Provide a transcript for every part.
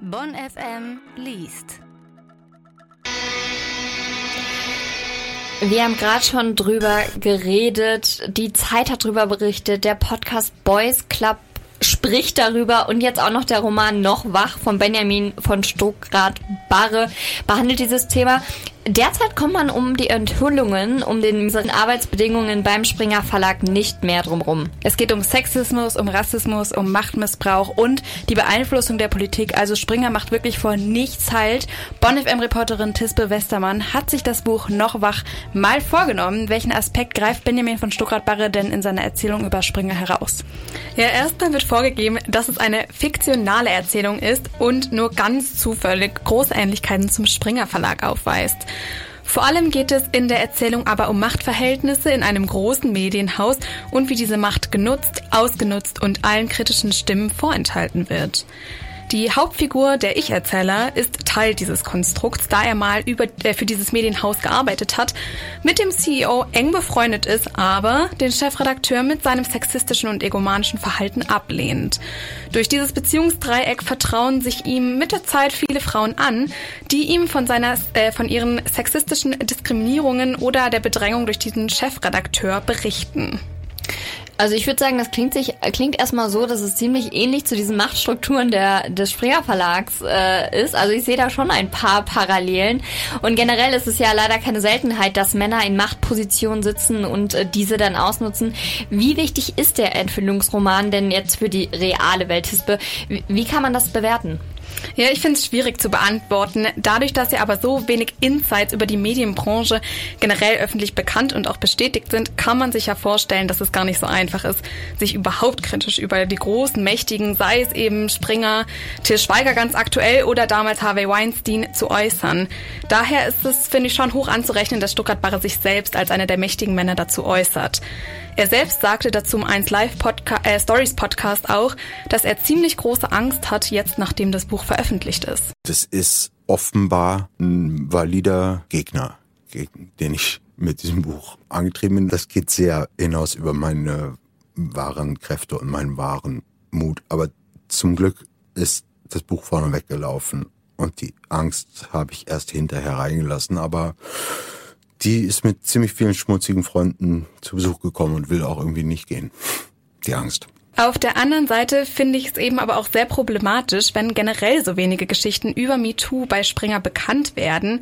Bonn FM liest. Wir haben gerade schon drüber geredet, die Zeit hat drüber berichtet, der Podcast Boys Club spricht darüber und jetzt auch noch der Roman Noch wach von Benjamin von Stuckrad-Barre behandelt dieses Thema. Derzeit kommt man um die Enthüllungen, um den Arbeitsbedingungen beim Springer Verlag nicht mehr drumherum. Es geht um Sexismus, um Rassismus, um Machtmissbrauch und die Beeinflussung der Politik. Also Springer macht wirklich vor nichts halt. Bonn FM-Reporterin Tispe Westermann hat sich das Buch Noch wach mal vorgenommen. Welchen Aspekt greift Benjamin von Stuckrad-Barre denn in seiner Erzählung über Springer heraus? Ja, erstmal wird vorgegeben, dass es eine fiktionale Erzählung ist und nur ganz zufällig große Ähnlichkeiten zum Springer Verlag aufweist. Vor allem geht es in der Erzählung aber um Machtverhältnisse in einem großen Medienhaus und wie diese Macht genutzt, ausgenutzt und allen kritischen Stimmen vorenthalten wird. Die Hauptfigur, der Ich-Erzähler, ist Teil dieses Konstrukts, da er mal über, äh, für dieses Medienhaus gearbeitet hat, mit dem CEO eng befreundet ist, aber den Chefredakteur mit seinem sexistischen und egomanischen Verhalten ablehnt. Durch dieses Beziehungsdreieck vertrauen sich ihm mit der Zeit viele Frauen an, die ihm von seiner, äh, von ihren sexistischen Diskriminierungen oder der Bedrängung durch diesen Chefredakteur berichten. Also ich würde sagen, das klingt sich klingt erstmal so, dass es ziemlich ähnlich zu diesen Machtstrukturen der des Springer Verlags äh, ist. Also ich sehe da schon ein paar Parallelen und generell ist es ja leider keine Seltenheit, dass Männer in Machtpositionen sitzen und äh, diese dann ausnutzen. Wie wichtig ist der Entfüllungsroman denn jetzt für die reale Welt? Wie, wie kann man das bewerten? Ja, ich finde es schwierig zu beantworten. Dadurch, dass ja aber so wenig Insights über die Medienbranche generell öffentlich bekannt und auch bestätigt sind, kann man sich ja vorstellen, dass es gar nicht so einfach ist, sich überhaupt kritisch über die großen, mächtigen, sei es eben Springer, Till Schweiger ganz aktuell oder damals Harvey Weinstein zu äußern. Daher ist es, finde ich, schon hoch anzurechnen, dass Stuttgart Barre sich selbst als einer der mächtigen Männer dazu äußert. Er selbst sagte dazu im 1 Live Podca äh, Stories Podcast auch, dass er ziemlich große Angst hat, jetzt nachdem das Buch veröffentlicht ist. Das ist offenbar ein valider Gegner, gegen den ich mit diesem Buch angetrieben bin. Das geht sehr hinaus über meine wahren Kräfte und meinen wahren Mut. Aber zum Glück ist das Buch vorne weggelaufen und die Angst habe ich erst hinterher reingelassen. Aber die ist mit ziemlich vielen schmutzigen Freunden zu Besuch gekommen und will auch irgendwie nicht gehen. Die Angst. Auf der anderen Seite finde ich es eben aber auch sehr problematisch, wenn generell so wenige Geschichten über MeToo bei Springer bekannt werden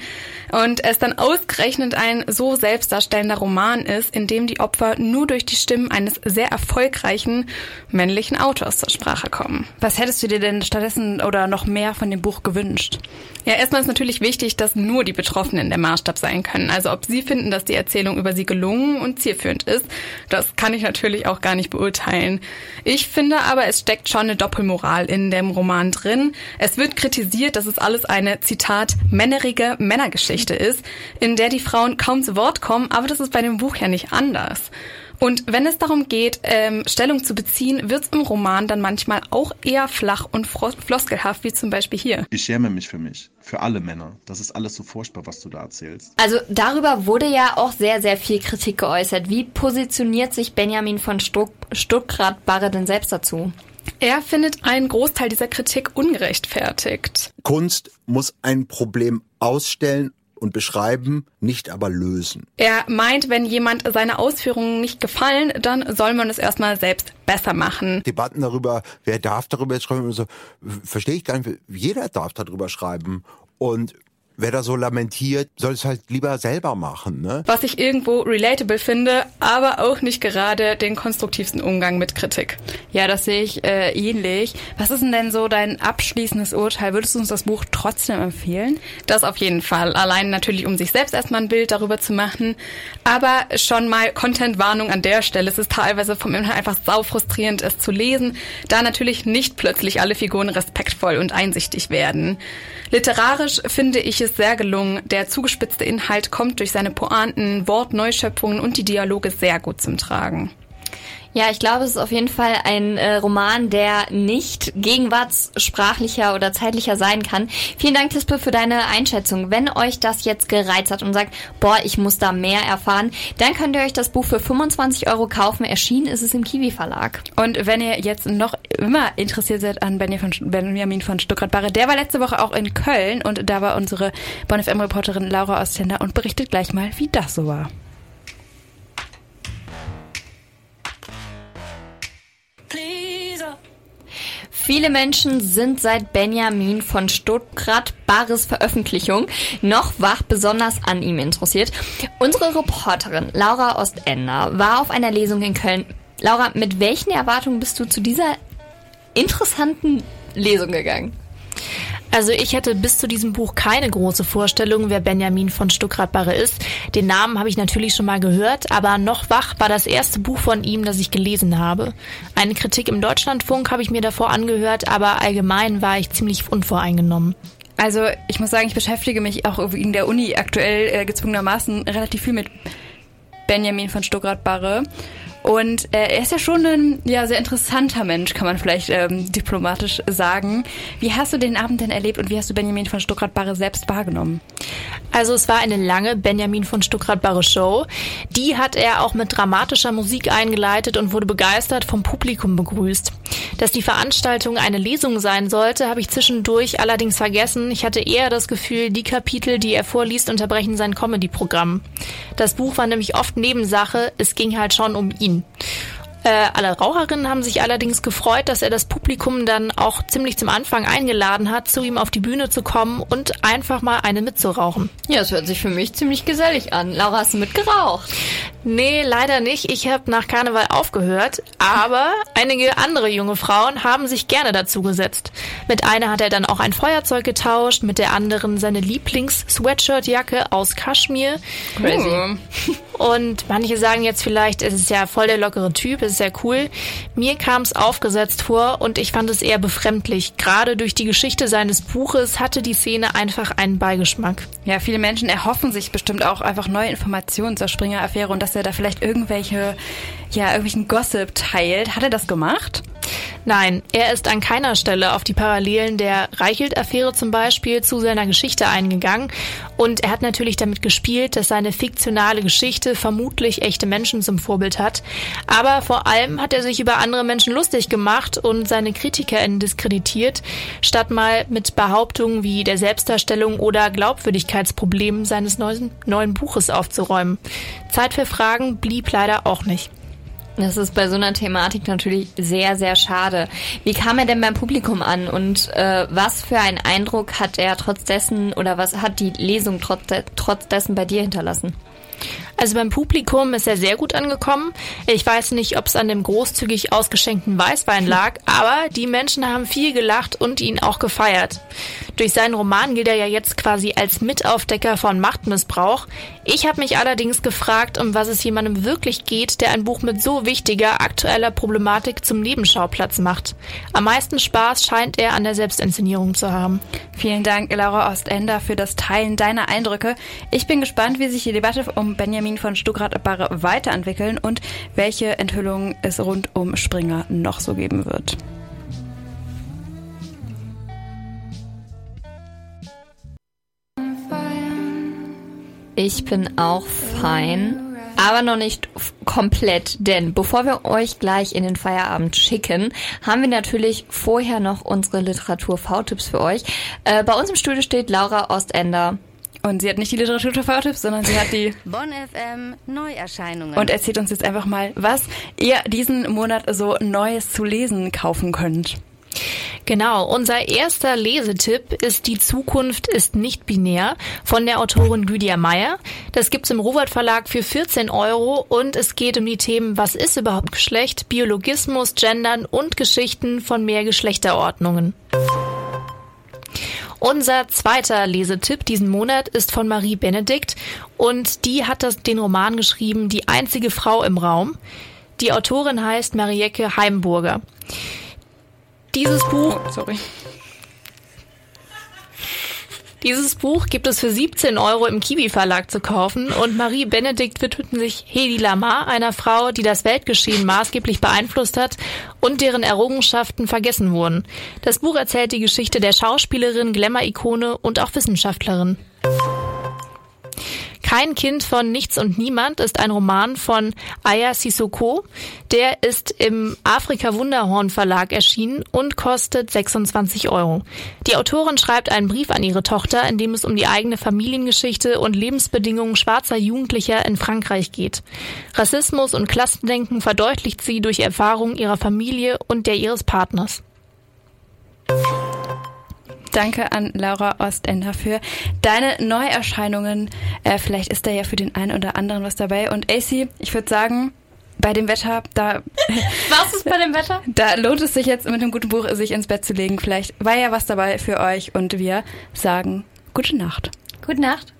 und es dann ausgerechnet ein so selbstdarstellender Roman ist, in dem die Opfer nur durch die Stimmen eines sehr erfolgreichen männlichen Autors zur Sprache kommen. Was hättest du dir denn stattdessen oder noch mehr von dem Buch gewünscht? Ja, erstmal ist natürlich wichtig, dass nur die Betroffenen der Maßstab sein können. Also ob sie finden, dass die Erzählung über sie gelungen und zielführend ist, das kann ich natürlich auch gar nicht beurteilen. Ich finde aber, es steckt schon eine Doppelmoral in dem Roman drin. Es wird kritisiert, dass es alles eine, Zitat, männerige Männergeschichte ist, in der die Frauen kaum zu Wort kommen, aber das ist bei dem Buch ja nicht anders. Und wenn es darum geht, ähm, Stellung zu beziehen, wird es im Roman dann manchmal auch eher flach und floskelhaft, wie zum Beispiel hier. Ich schäme mich für mich, für alle Männer. Das ist alles so furchtbar, was du da erzählst. Also darüber wurde ja auch sehr, sehr viel Kritik geäußert. Wie positioniert sich Benjamin von Stuck Stuckrad-Barre denn selbst dazu? Er findet einen Großteil dieser Kritik ungerechtfertigt. Kunst muss ein Problem ausstellen und beschreiben, nicht aber lösen. Er meint, wenn jemand seine Ausführungen nicht gefallen, dann soll man es erstmal selbst besser machen. Debatten darüber, wer darf darüber schreiben, so, verstehe ich gar nicht. Jeder darf darüber schreiben. Und wer da so lamentiert, soll es halt lieber selber machen. Ne? Was ich irgendwo relatable finde, aber auch nicht gerade den konstruktivsten Umgang mit Kritik. Ja, das sehe ich äh, ähnlich. Was ist denn denn so dein abschließendes Urteil? Würdest du uns das Buch trotzdem empfehlen? Das auf jeden Fall. Allein natürlich, um sich selbst erstmal ein Bild darüber zu machen. Aber schon mal Content-Warnung an der Stelle. Es ist teilweise vom Inhalt einfach sau frustrierend, es zu lesen, da natürlich nicht plötzlich alle Figuren respektvoll und einsichtig werden. Literarisch finde ich es sehr gelungen. Der zugespitzte Inhalt kommt durch seine Pointen, Wortneuschöpfungen und die Dialoge sehr gut zum Tragen. Ja, ich glaube, es ist auf jeden Fall ein äh, Roman, der nicht gegenwartssprachlicher oder zeitlicher sein kann. Vielen Dank, Tispe, für deine Einschätzung. Wenn euch das jetzt gereizt hat und sagt, boah, ich muss da mehr erfahren, dann könnt ihr euch das Buch für 25 Euro kaufen. Erschienen ist es im Kiwi Verlag. Und wenn ihr jetzt noch immer interessiert seid an Benjamin von Stuckrad-Barre, der war letzte Woche auch in Köln und da war unsere Bonn FM-Reporterin Laura Ostender und berichtet gleich mal, wie das so war. Viele Menschen sind seit Benjamin von Stuttgart Bares Veröffentlichung noch wach besonders an ihm interessiert. Unsere Reporterin Laura Ostender war auf einer Lesung in Köln. Laura, mit welchen Erwartungen bist du zu dieser interessanten Lesung gegangen? Also ich hätte bis zu diesem Buch keine große Vorstellung, wer Benjamin von Stuckrad-Barre ist. Den Namen habe ich natürlich schon mal gehört, aber Noch wach war das erste Buch von ihm, das ich gelesen habe. Eine Kritik im Deutschlandfunk habe ich mir davor angehört, aber allgemein war ich ziemlich unvoreingenommen. Also ich muss sagen, ich beschäftige mich auch in der Uni aktuell äh, gezwungenermaßen relativ viel mit Benjamin von Stuckrad-Barre. Und äh, er ist ja schon ein ja, sehr interessanter Mensch, kann man vielleicht ähm, diplomatisch sagen. Wie hast du den Abend denn erlebt und wie hast du Benjamin von Stuckrad-Barre selbst wahrgenommen? Also es war eine lange Benjamin von Stuckrad-Barre Show. Die hat er auch mit dramatischer Musik eingeleitet und wurde begeistert vom Publikum begrüßt. Dass die Veranstaltung eine Lesung sein sollte, habe ich zwischendurch allerdings vergessen. Ich hatte eher das Gefühl, die Kapitel, die er vorliest, unterbrechen sein Comedy-Programm. Das Buch war nämlich oft Nebensache, es ging halt schon um ihn. Amen. Äh, alle Raucherinnen haben sich allerdings gefreut, dass er das Publikum dann auch ziemlich zum Anfang eingeladen hat, zu ihm auf die Bühne zu kommen und einfach mal eine mitzurauchen. Ja, es hört sich für mich ziemlich gesellig an. Laura, hast du mitgeraucht? Nee, leider nicht. Ich habe nach Karneval aufgehört, aber einige andere junge Frauen haben sich gerne dazu gesetzt. Mit einer hat er dann auch ein Feuerzeug getauscht, mit der anderen seine Lieblings-Sweatshirt-Jacke aus Kaschmir. Crazy. Und manche sagen jetzt vielleicht, es ist ja voll der lockere Typ, es ja cool. Mir kam es aufgesetzt vor und ich fand es eher befremdlich. Gerade durch die Geschichte seines Buches hatte die Szene einfach einen Beigeschmack. Ja, viele Menschen erhoffen sich bestimmt auch einfach neue Informationen zur Springer-Affäre und dass er da vielleicht irgendwelche, ja, irgendwelchen Gossip teilt. Hat er das gemacht? Nein, er ist an keiner Stelle auf die Parallelen der Reichelt-Affäre zum Beispiel zu seiner Geschichte eingegangen und er hat natürlich damit gespielt, dass seine fiktionale Geschichte vermutlich echte Menschen zum Vorbild hat, aber vor allem hat er sich über andere Menschen lustig gemacht und seine KritikerInnen diskreditiert, statt mal mit Behauptungen wie der Selbstdarstellung oder Glaubwürdigkeitsproblemen seines neuen, neuen Buches aufzuräumen. Zeit für Fragen blieb leider auch nicht. Das ist bei so einer Thematik natürlich sehr, sehr schade. Wie kam er denn beim Publikum an und äh, was für einen Eindruck hat er trotz dessen oder was hat die Lesung trotz, trotz dessen bei dir hinterlassen? Also beim Publikum ist er sehr gut angekommen. Ich weiß nicht, ob es an dem großzügig ausgeschenkten Weißwein lag, aber die Menschen haben viel gelacht und ihn auch gefeiert. Durch seinen Roman gilt er ja jetzt quasi als Mitaufdecker von Machtmissbrauch. Ich habe mich allerdings gefragt, um was es jemandem wirklich geht, der ein Buch mit so wichtiger aktueller Problematik zum Nebenschauplatz macht. Am meisten Spaß scheint er an der Selbstinszenierung zu haben. Vielen Dank, Laura Ostender, für das Teilen deiner Eindrücke. Ich bin gespannt, wie sich die Debatte um Benjamin von Stuckrad-Barre weiterentwickeln und welche Enthüllungen es rund um Springer noch so geben wird. Ich bin auch fein, aber noch nicht komplett, denn bevor wir euch gleich in den Feierabend schicken, haben wir natürlich vorher noch unsere Literatur-V-Tipps für euch. Äh, bei uns im Studio steht Laura Ostender. Und sie hat nicht die Literatur-V-Tipps, sondern sie hat die Bonn FM Neuerscheinungen. und erzählt uns jetzt einfach mal, was ihr diesen Monat so Neues zu lesen kaufen könnt. Genau, unser erster Lesetipp ist Die Zukunft ist nicht binär von der Autorin Lydia Meyer. Das gibt's im Robert Verlag für 14 Euro und es geht um die Themen Was ist überhaupt Geschlecht, Biologismus, Gendern und Geschichten von mehr Geschlechterordnungen. Unser zweiter Lesetipp diesen Monat ist von Marie Benedikt und die hat das, den Roman geschrieben Die einzige Frau im Raum. Die Autorin heißt Marieke Heimburger. Dieses Buch Oh, sorry. Dieses Buch gibt es für 17 Euro im Kiwi Verlag zu kaufen und Marie Benedikt widmeten sich Hedi Lamar, einer Frau, die das Weltgeschehen maßgeblich beeinflusst hat und deren Errungenschaften vergessen wurden. Das Buch erzählt die Geschichte der Schauspielerin, Glamour-Ikone und auch Wissenschaftlerin. Kein Kind von Nichts und Niemand ist ein Roman von Aya Sissoko. Der ist im Afrika Wunderhorn Verlag erschienen und kostet 26 Euro. Die Autorin schreibt einen Brief an ihre Tochter, in dem es um die eigene Familiengeschichte und Lebensbedingungen schwarzer Jugendlicher in Frankreich geht. Rassismus und Klassendenken verdeutlicht sie durch Erfahrungen ihrer Familie und der ihres Partners. Danke an Laura Ostender für deine Neuerscheinungen. Äh, vielleicht ist da ja für den einen oder anderen was dabei. Und AC, ich würde sagen, bei dem Wetter, da. Was ist bei dem Wetter? Da lohnt es sich jetzt mit einem guten Buch sich ins Bett zu legen. Vielleicht war ja was dabei für euch und wir sagen gute Nacht. Gute Nacht.